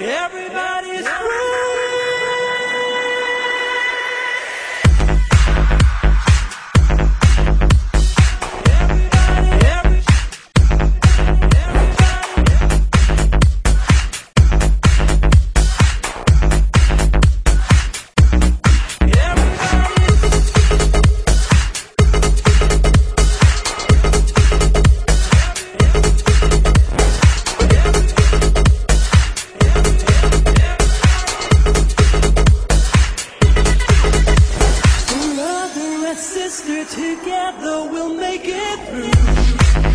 Everybody's free. we're together, we'll make it through.